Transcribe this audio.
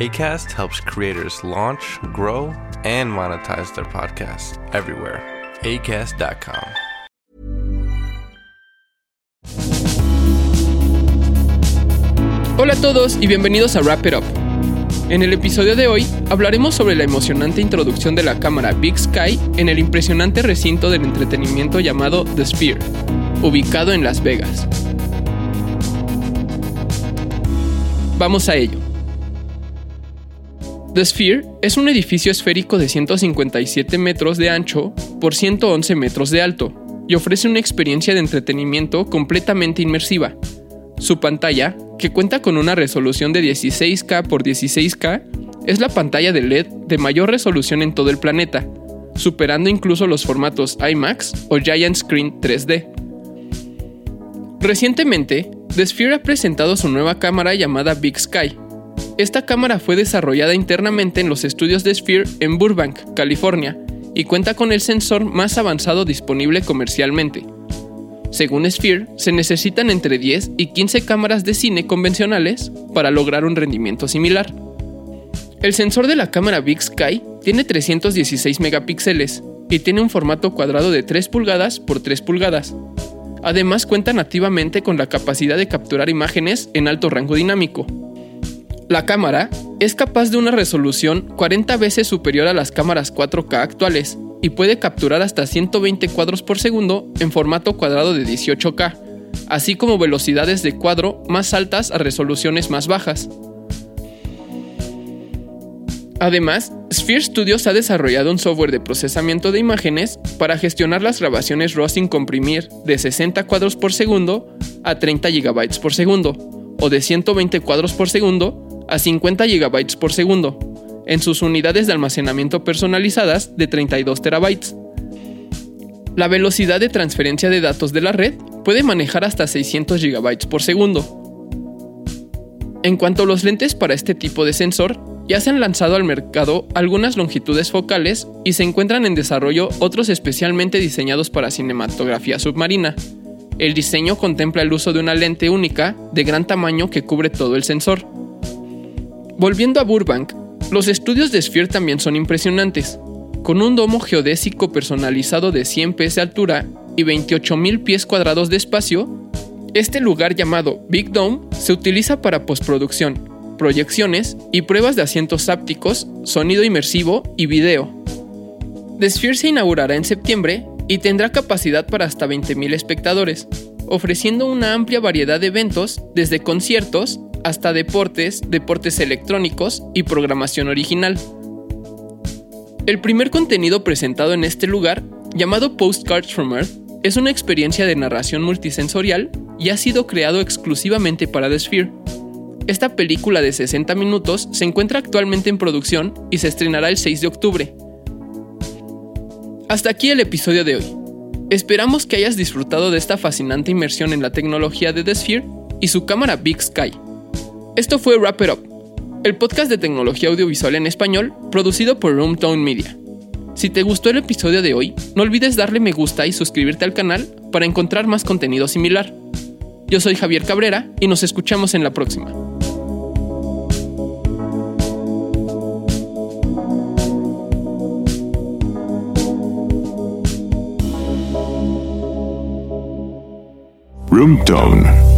ACAST helps creators launch, grow, and monetize their podcasts everywhere. ACAST.com. Hola a todos y bienvenidos a Wrap It Up. En el episodio de hoy hablaremos sobre la emocionante introducción de la cámara Big Sky en el impresionante recinto del entretenimiento llamado The Sphere, ubicado en Las Vegas. Vamos a ello. The Sphere es un edificio esférico de 157 metros de ancho por 111 metros de alto y ofrece una experiencia de entretenimiento completamente inmersiva. Su pantalla, que cuenta con una resolución de 16K por 16K, es la pantalla de LED de mayor resolución en todo el planeta, superando incluso los formatos IMAX o Giant Screen 3D. Recientemente, The Sphere ha presentado su nueva cámara llamada Big Sky, esta cámara fue desarrollada internamente en los estudios de Sphere en Burbank, California, y cuenta con el sensor más avanzado disponible comercialmente. Según Sphere, se necesitan entre 10 y 15 cámaras de cine convencionales para lograr un rendimiento similar. El sensor de la cámara Big Sky tiene 316 megapíxeles y tiene un formato cuadrado de 3 pulgadas por 3 pulgadas. Además cuenta nativamente con la capacidad de capturar imágenes en alto rango dinámico, la cámara es capaz de una resolución 40 veces superior a las cámaras 4K actuales y puede capturar hasta 120 cuadros por segundo en formato cuadrado de 18K, así como velocidades de cuadro más altas a resoluciones más bajas. Además, Sphere Studios ha desarrollado un software de procesamiento de imágenes para gestionar las grabaciones RAW sin comprimir de 60 cuadros por segundo a 30 GB por segundo, o de 120 cuadros por segundo a 50 GB por segundo, en sus unidades de almacenamiento personalizadas de 32 TB. La velocidad de transferencia de datos de la red puede manejar hasta 600 GB por segundo. En cuanto a los lentes para este tipo de sensor, ya se han lanzado al mercado algunas longitudes focales y se encuentran en desarrollo otros especialmente diseñados para cinematografía submarina. El diseño contempla el uso de una lente única de gran tamaño que cubre todo el sensor. Volviendo a Burbank, los estudios de Sphere también son impresionantes. Con un domo geodésico personalizado de 100 pies de altura y 28.000 pies cuadrados de espacio, este lugar llamado Big Dome se utiliza para postproducción, proyecciones y pruebas de asientos ápticos, sonido inmersivo y video. The Sphere se inaugurará en septiembre y tendrá capacidad para hasta 20.000 espectadores, ofreciendo una amplia variedad de eventos desde conciertos hasta deportes, deportes electrónicos y programación original. El primer contenido presentado en este lugar, llamado Postcards from Earth, es una experiencia de narración multisensorial y ha sido creado exclusivamente para The Sphere. Esta película de 60 minutos se encuentra actualmente en producción y se estrenará el 6 de octubre. Hasta aquí el episodio de hoy. Esperamos que hayas disfrutado de esta fascinante inmersión en la tecnología de The Sphere y su cámara Big Sky. Esto fue Wrap It Up, el podcast de tecnología audiovisual en español producido por Roomtone Media. Si te gustó el episodio de hoy, no olvides darle me gusta y suscribirte al canal para encontrar más contenido similar. Yo soy Javier Cabrera y nos escuchamos en la próxima. Roomtone.